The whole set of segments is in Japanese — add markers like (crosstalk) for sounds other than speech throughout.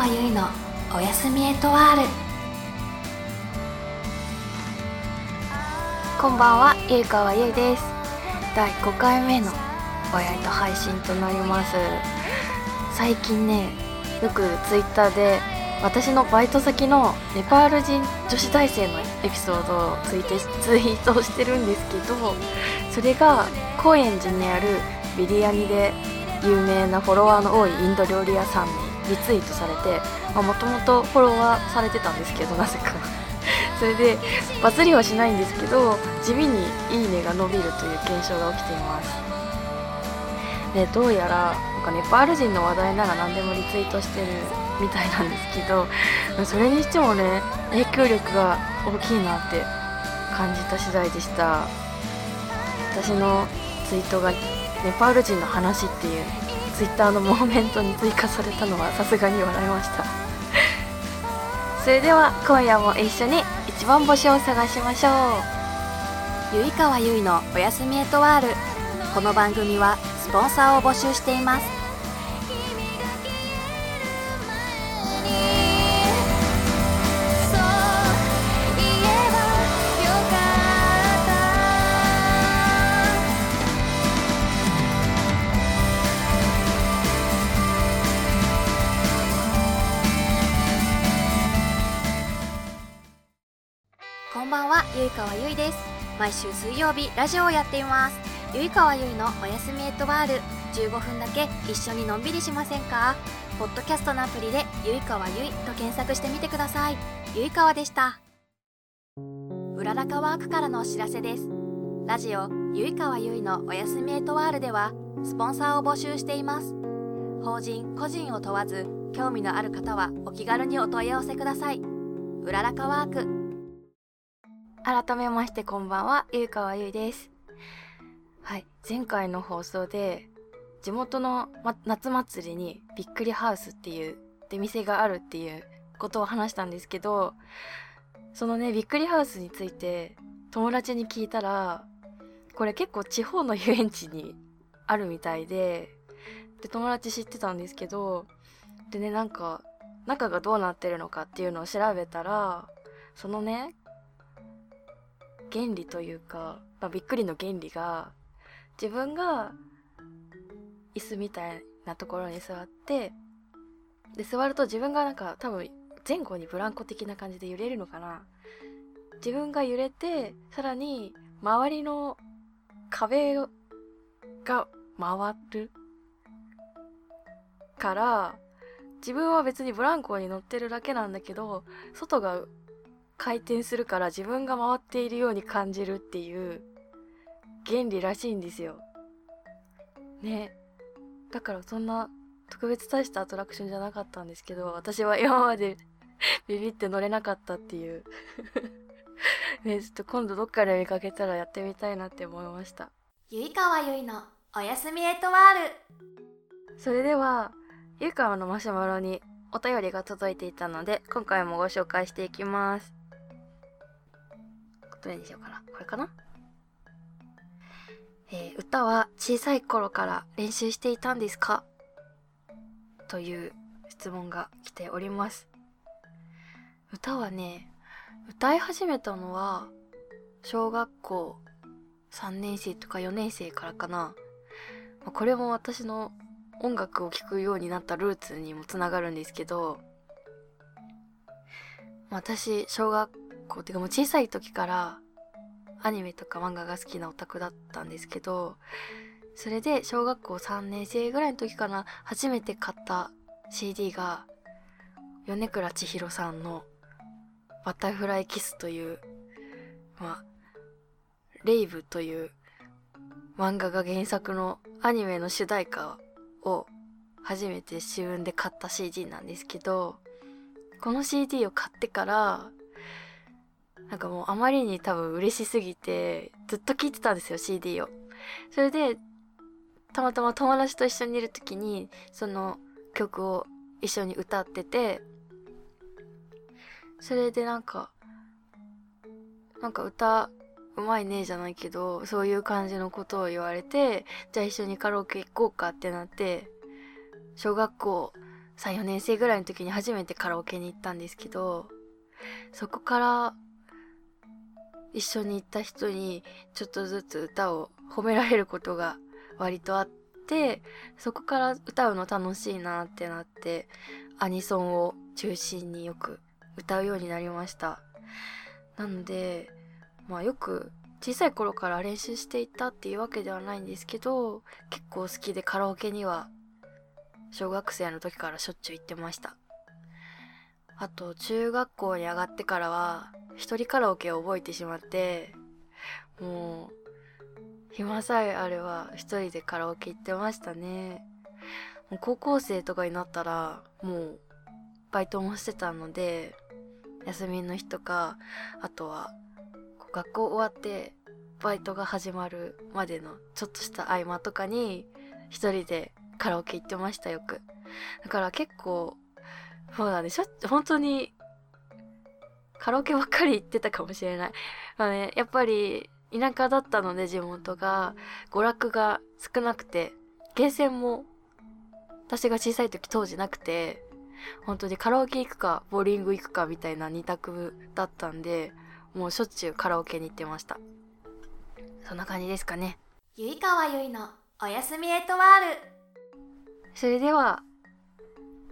川由衣のおやすみエトワールこんばんはゆいかわゆいです。第5回目のおやりと配信となります。最近ねよくツイッターで私のバイト先のネパール人女子大生のエピソードをツイツイートしてるんですけどそれが高円寺にあるビリヤニで有名なフォロワーの多いインド料理屋さんにリツイートされてもともとフォロワーされてたんですけどなぜか。(laughs) それでバズりはしないんですけど地味に「いいね」が伸びるという現象が起きています。でどうやらなんかネパール人の話題なら何でもリツイートしてるみたいなんですけどそれにしてもね影響力が大きいなって感じた次第でした。私のツイートがネパール人の話っていうツイッターのモーメントに追加されたのはさすがに笑いました。(laughs) それでは今夜も一緒に一番星を探しましょう。ゆいかわゆいのおやすみエトワール。この番組はスポンサーを募集しています。ゆいかわゆいです。毎週水曜日、ラジオをやっています。ゆいかわゆいのおやすみエットワール。15分だけ一緒にのんびりしませんか？ポッドキャストのアプリで、ゆいかわゆいと検索してみてください。ゆいかわでした。うららかワークからのお知らせです。ラジオ、ゆいかわゆいのおやすみエットワールでは、スポンサーを募集しています。法人、個人を問わず、興味のある方はお気軽にお問い合わせください。うららかワーク。改めましてこんばんは、ゆうかわゆいです。はい、前回の放送で、地元の、ま、夏祭りにびっくりハウスっていう出店があるっていうことを話したんですけど、そのね、びっくりハウスについて友達に聞いたら、これ結構地方の遊園地にあるみたいで、で、友達知ってたんですけど、でね、なんか、中がどうなってるのかっていうのを調べたら、そのね、原理というか、まあ、びっくりの原理が自分が椅子みたいなところに座ってで座ると自分がなんか多分前後にブランコ的な感じで揺れるのかな。自分が揺れてさらに周りの壁が回るから自分は別にブランコに乗ってるだけなんだけど外が回転するから自分が回っているように感じるっていう原理らしいんですよ。ね。だからそんな特別大したアトラクションじゃなかったんですけど、私は今まで (laughs) ビビって乗れなかったっていう。(laughs) ね、ちょっと今度どっかで見かけたらやってみたいなって思いました。ゆいかわゆいのおやすみエトワール。それでは、ゆいかわのマシュマロにお便りが届いていたので、今回もご紹介していきます。どれにしようかな。これかな？えー、歌は小さい頃から練習していたんですか？という質問が来ております。歌はね、歌い始めたのは小学校3年生とか4年生からかな。これも私の音楽を聴くようになったルーツにもつながるんですけど、私、小学校てかもう小さい時からアニメとか漫画が好きなオタクだったんですけど、それで小学校3年生ぐらいの時かな、初めて買った CD が、米倉千尋さんのバタフライキスという、まあ、レイブという漫画が原作のアニメの主題歌を初めて自分で買った CD なんですけど、この CD を買ってから、なんかもうあまりに多分嬉しすぎて、ずっと聴いてたんですよ、CD を。それで、たまたま友達と一緒にいる時に、その曲を一緒に歌ってて、それでなんか、なんか歌うまいねじゃないけど、そういう感じのことを言われて、じゃあ一緒にカラオケ行こうかってなって、小学校3、4年生ぐらいの時に初めてカラオケに行ったんですけど、そこから一緒に行った人にちょっとずつ歌を褒められることが割とあって、そこから歌うの楽しいなってなって、アニソンを中心によく歌うようになりました。なので、まあよく小さい頃から練習していたっていうわけではないんですけど、結構好きでカラオケには小学生の時からしょっちゅう行ってました。あと、中学校に上がってからは、一人カラオケを覚えてしまって、もう、暇さえあれば一人でカラオケ行ってましたね。高校生とかになったら、もう、バイトもしてたので、休みの日とか、あとは、学校終わってバイトが始まるまでのちょっとした合間とかに一人でカラオケ行ってましたよく。だから結構、そうだね、しょ本当にカラオケばっかり行ってたかもしれない。まあね、やっぱり田舎だったので地元が娯楽が少なくて、ゲーセンも私が小さい時当時なくて、本当にカラオケ行くか、ボーリング行くかみたいな二択だったんで、もうしょっちゅうカラオケに行ってました。そんな感じですかね。ゆいかわゆいのおやすみエトワール。それでは、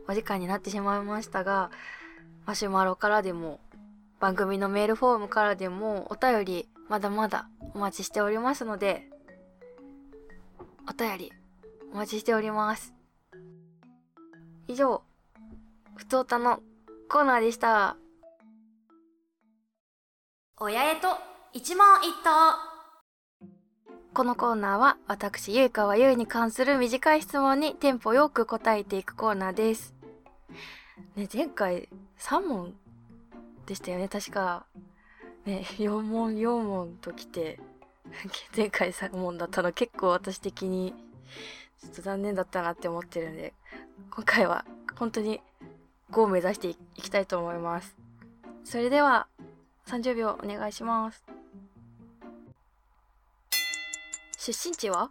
お時間になってしまいましたが、マシュマロからでも、番組のメールフォームからでも、お便りまだまだお待ちしておりますので、お便りお待ちしております。以上、ふつおたのコーナーでした。親へと一問一答。このコーナーは私、ゆいかわゆいに関する短い質問にテンポよく答えていくコーナーです。ね、前回3問でしたよね、確か。ね、4問4問ときて、(laughs) 前回3問だったの結構私的にちょっと残念だったなって思ってるんで、今回は本当に5を目指していきたいと思います。それでは、30秒お願いします。出身地は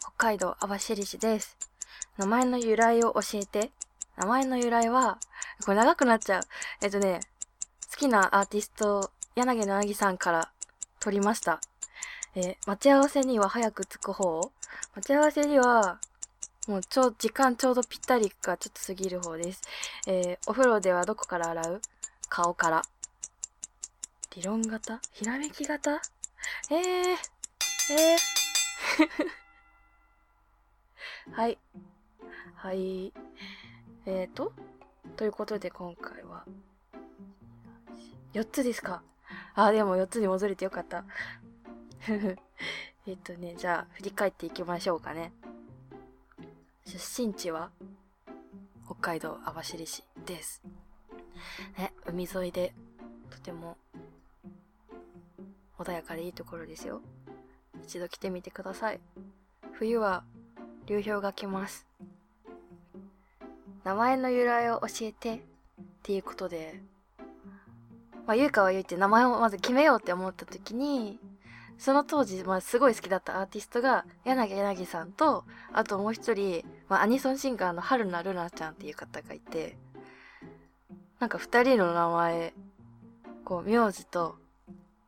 北海道網走市です。名前の由来を教えて。名前の由来は、これ長くなっちゃう。えっとね、好きなアーティスト、柳のなぎさんから取りました。えー、待ち合わせには早く着く方待ち合わせには、もうちょ、時間ちょうどぴったりかちょっと過ぎる方です。えー、お風呂ではどこから洗う？顔から。理論型？ひらめき型？えー、えー、(laughs) はい。はい。えーと、ということで今回は、4つですか？あ、でも4つに戻れてよかった。(laughs) えっとね、じゃあ振り返っていきましょうかね。出身地は北海道網走市です。ね、海沿いでとても穏やかでいいところですよ。一度来てみてください。冬は流氷が来ます。名前の由来を教えてっていうことで、まあ、ゆうかはゆいって名前をまず決めようって思った時に、その当時、まあ、すごい好きだったアーティストが、柳柳さんと、あともう一人、まあ、アニソンシンガーの春菜ルナちゃんっていう方がいて、なんか二人の名前、こう、名字と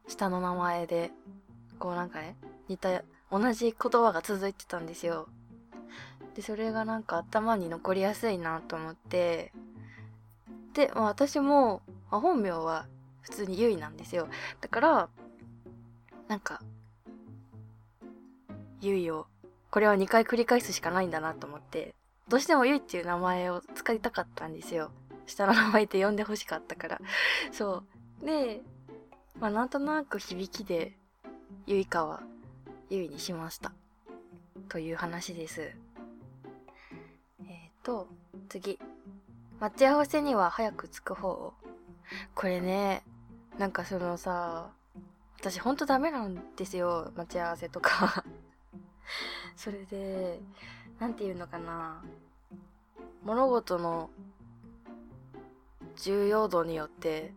下の名前で、こうなんかね、似た、同じ言葉が続いてたんですよ。で、それがなんか頭に残りやすいなと思って、で、まあ、私も、まあ、本名は普通にゆいなんですよ。だから、なんか、ゆいを、これは2回繰り返すしかないんだなと思って、どうしてもゆいっていう名前を使いたかったんですよ。下の名前って呼んでほしかったから。そう。で、まあなんとなく響きで、ゆいかは、ゆいにしました。という話です。えっ、ー、と、次。待ち合わせには早く着く方をこれね、なんかそのさ、私ほんとダメなんですよ。待ち合わせとか (laughs) それで、なんていうのかな。物事の重要度によって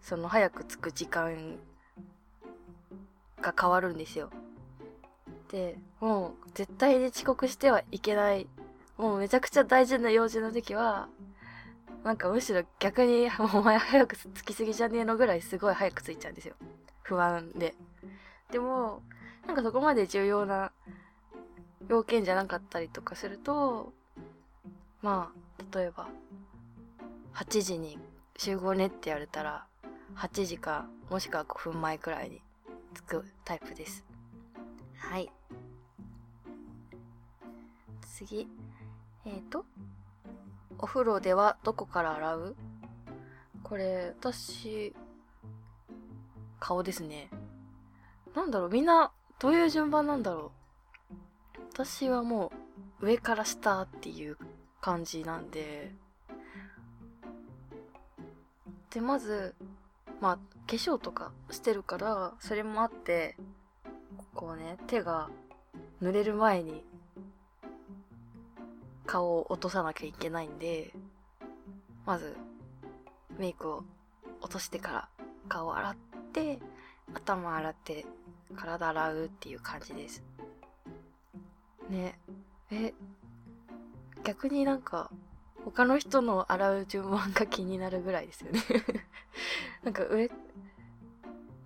その早く着く時間が変わるんですよ。で、もう絶対に遅刻してはいけない。もうめちゃくちゃ大事な用事の時は、なんかむしろ逆に、(laughs) お前早く着きすぎじゃねえのぐらいすごい早く着いちゃうんですよ。不安で。でも、なんかそこまで重要な要件じゃなかったりとかすると、まあ、例えば、8時に集合ねって言われたら、8時か、もしくは5分前くらいに着くタイプです。はい。次。えっ、ー、と、お風呂ではどこから洗う？これ、私、顔ですね。なんだろう、みんな、どういう順番なんだろう？私はもう、上から下っていう感じなんで、で、まず、まあ、化粧とかしてるから、それもあって、こうね、手が濡れる前に顔を落とさなきゃいけないんで、まずメイクを落としてから顔を洗って、頭洗って体洗うっていう感じです。ね。え、逆になんか他の人の洗う順番が気になるぐらいですよね (laughs) なんか上、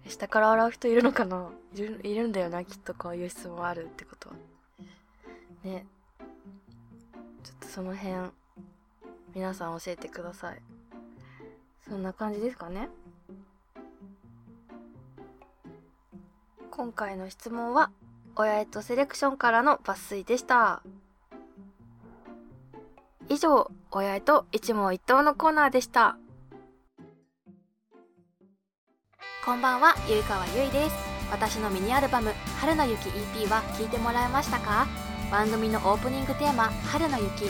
下から洗う人いるのかな？いるんだよな、きっとこういう質問あるってことは。ね。その辺、皆さん教えてください。そんな感じですかね今回の質問は、親へとセレクションからの抜粋でした。以上、親へと一問一答のコーナーでした。こんばんは、ゆいかわゆいです。私のミニアルバム、春の雪 EP は聴いてもらえましたか？番組のオープニングテーマ、春の雪、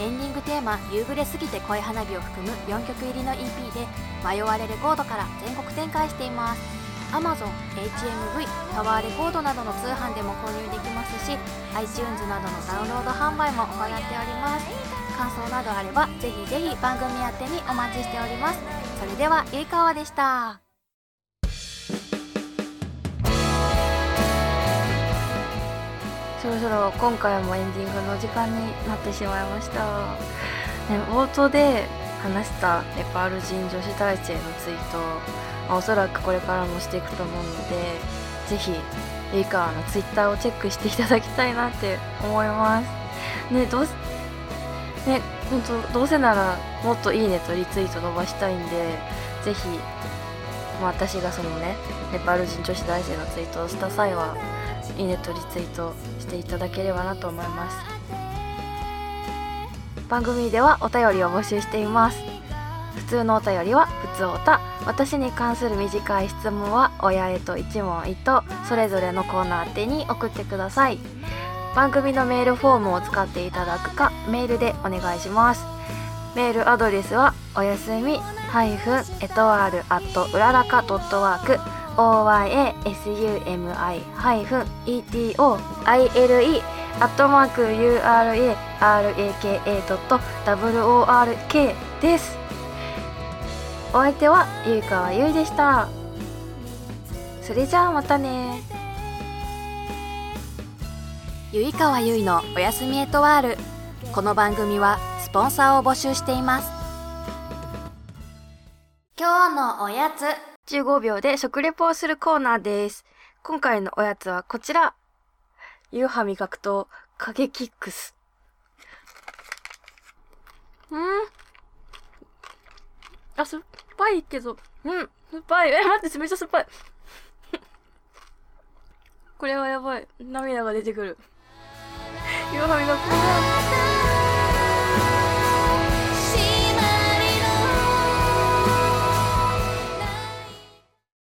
エンディングテーマ、夕暮れすぎて恋花火を含む4曲入りの EP で、迷われレコードから全国展開しています。Amazon、HMV、タワーレコードなどの通販でも購入できますし、iTunes などのダウンロード販売も行っております。感想などあれば、ぜひぜひ番組宛てにお待ちしております。それでは、ゆいかわでした。そろそろ今回もエンディングの時間になってしまいました、ね、冒頭で話したネパール人女子大生のツイート、まあ、おそらくこれからもしていくと思うのでぜひゆいかわのツイッターをチェックしていただきたいなって思います。ねどうね本当どうせならもっといいねとリツイート伸ばしたいんでぜひ、まあ、私がそのねネパール人女子大生のツイートをした際はいいねとリツイートしていただければなと思います。番組ではお便りを募集しています。普通のお便りは普通おた。私に関する短い質問は親へと一問一答。それぞれのコーナー宛てに送ってください。番組のメールフォームを使っていただくかメールでお願いします。メールアドレスはおやすみハイフンエトワールアットうららかドットワーク。Oyasumi-eto-ile アットマーク uraraka.work です。お相手はゆいかわゆいでした。それじゃあまたね。ゆいかわゆいのおやすみエトワール。この番組はスポンサーを募集しています。今日のおやつ15秒で食レポをするコーナーです。今回のおやつはこちら。夕飯味覚と影キックス。うんあ、酸っぱいけど、うん、酸っぱい。え、待って、めっちゃ酸っぱい。(laughs) これはやばい。涙が出てくる。(laughs) 夕飯味覚。